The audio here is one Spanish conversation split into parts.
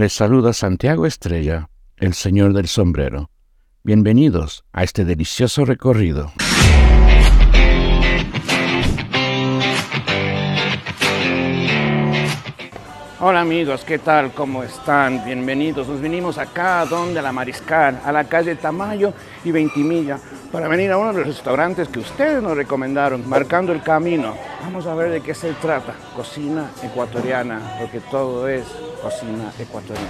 Les saluda Santiago Estrella, el señor del sombrero. Bienvenidos a este delicioso recorrido. Hola amigos, ¿qué tal? ¿Cómo están? Bienvenidos. Nos vinimos acá, donde la Mariscal, a la calle Tamayo y Ventimilla, para venir a uno de los restaurantes que ustedes nos recomendaron, marcando el camino. Vamos a ver de qué se trata. Cocina ecuatoriana, porque todo es cocina ecuatoriana.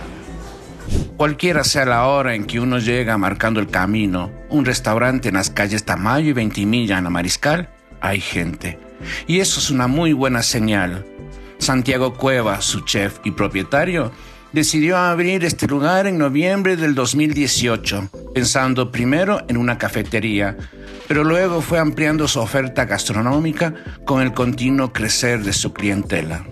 Cualquiera sea la hora en que uno llega marcando el camino, un restaurante en las calles Tamayo y Ventimilla en la Mariscal, hay gente. Y eso es una muy buena señal Santiago Cueva, su chef y propietario, decidió abrir este lugar en noviembre del 2018, pensando primero en una cafetería, pero luego fue ampliando su oferta gastronómica con el continuo crecer de su clientela.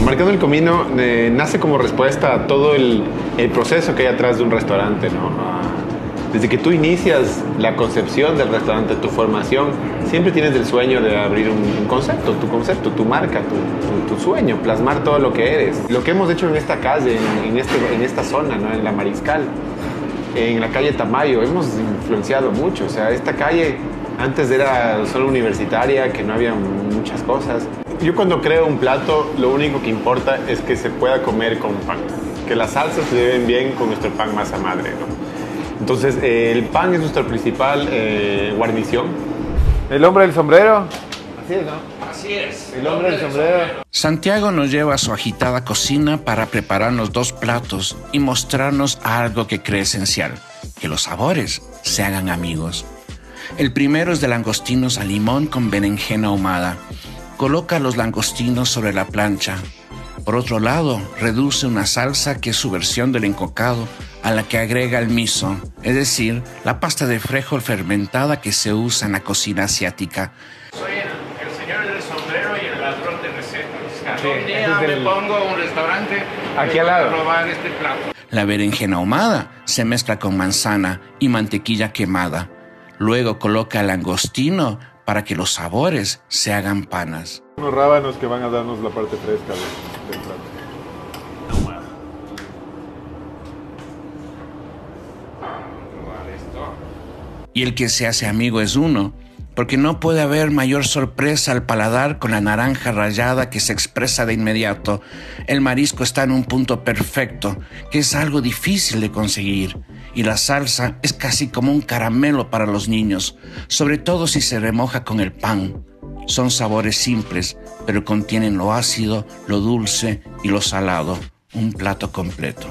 Marcando el Camino eh, nace como respuesta a todo el, proceso que hay atrás de un restaurante, ¿no? Desde que tú inicias la concepción del restaurante, tu formación, siempre tienes el sueño de abrir un concepto, tu concepto, tu marca, tu, sueño, plasmar todo lo que eres. Lo que hemos hecho en esta calle, en, este, en esta zona, ¿no? en la Mariscal, en la calle Tamayo, hemos influenciado mucho. O sea, esta calle antes era solo universitaria, que no había muchas cosas. Yo cuando creo un plato, lo único que importa es que se pueda comer con pan. Que las salsas se lleven bien con nuestro pan masa madre, ¿no? Entonces, eh, el pan es nuestra principal eh, guarnición. ¿El hombre del sombrero? Así es, ¿no? Así es. El hombre del sombrero. Santiago nos lleva a su agitada cocina para prepararnos dos platos y mostrarnos algo que cree esencial, que los sabores se hagan amigos. El primero es de langostinos a limón con berenjena ahumada. Coloca los langostinos sobre la plancha. Por otro lado, reduce una salsa que es su versión del encocado a la que agrega el miso, es decir, la pasta de frijol fermentada que se usa en la cocina asiática. Soy el, señor del sombrero y el ladrón de recetas. Sí, me pongo a un restaurante aquí al lado. probar este plato. La berenjena ahumada se mezcla con manzana y mantequilla quemada. Luego coloca el langostino para que los sabores se hagan panas. Unos rábanos que van a darnos la parte fresca del plato. y el que se hace amigo es uno, porque no puede haber mayor sorpresa al paladar con la naranja rayada que se expresa de inmediato. El marisco está en un punto perfecto, que es algo difícil de conseguir, y la salsa es casi como un caramelo para los niños, sobre todo si se remoja con el pan. Son sabores simples, pero contienen lo ácido, lo dulce y lo salado, un plato completo.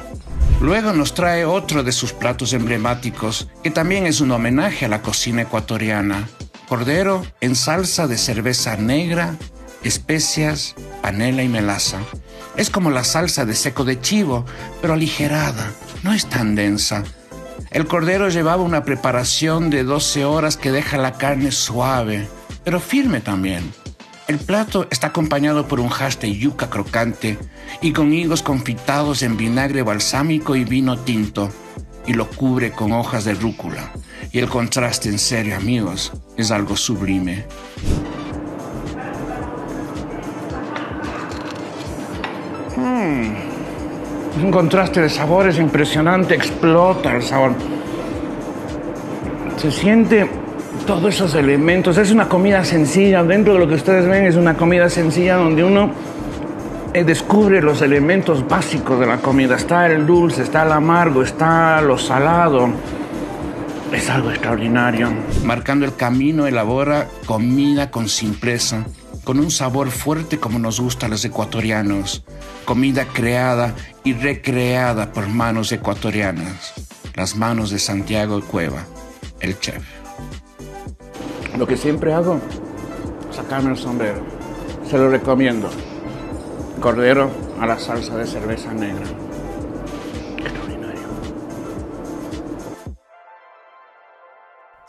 Luego nos trae otro de sus platos emblemáticos, que también es un homenaje a la cocina ecuatoriana. Cordero en salsa de cerveza negra, especias, panela y melaza. Es como la salsa de seco de chivo, pero aligerada, no es tan densa. El cordero llevaba una preparación de 12 horas que deja la carne suave, pero firme también. El plato está acompañado por un hash de yuca crocante y con higos confitados en vinagre balsámico y vino tinto, y lo cubre con hojas de rúcula. Y el contraste, en serio, amigos, es algo sublime. Mm. Un contraste de sabores impresionante, explota el sabor. Se siente todos esos elementos. Es una comida sencilla, dentro de lo que ustedes ven es una comida sencilla donde uno eh, descubre los elementos básicos de la comida. Está el dulce, está el amargo, está lo salado. Es algo extraordinario. Marcando el camino, elabora comida con simpleza, con un sabor fuerte como nos gusta a los ecuatorianos. Comida creada y recreada por manos ecuatorianas. Las manos de Santiago Cueva, el chef. Lo que siempre hago, sacarme el sombrero. Se lo recomiendo. Cordero a la salsa de cerveza negra.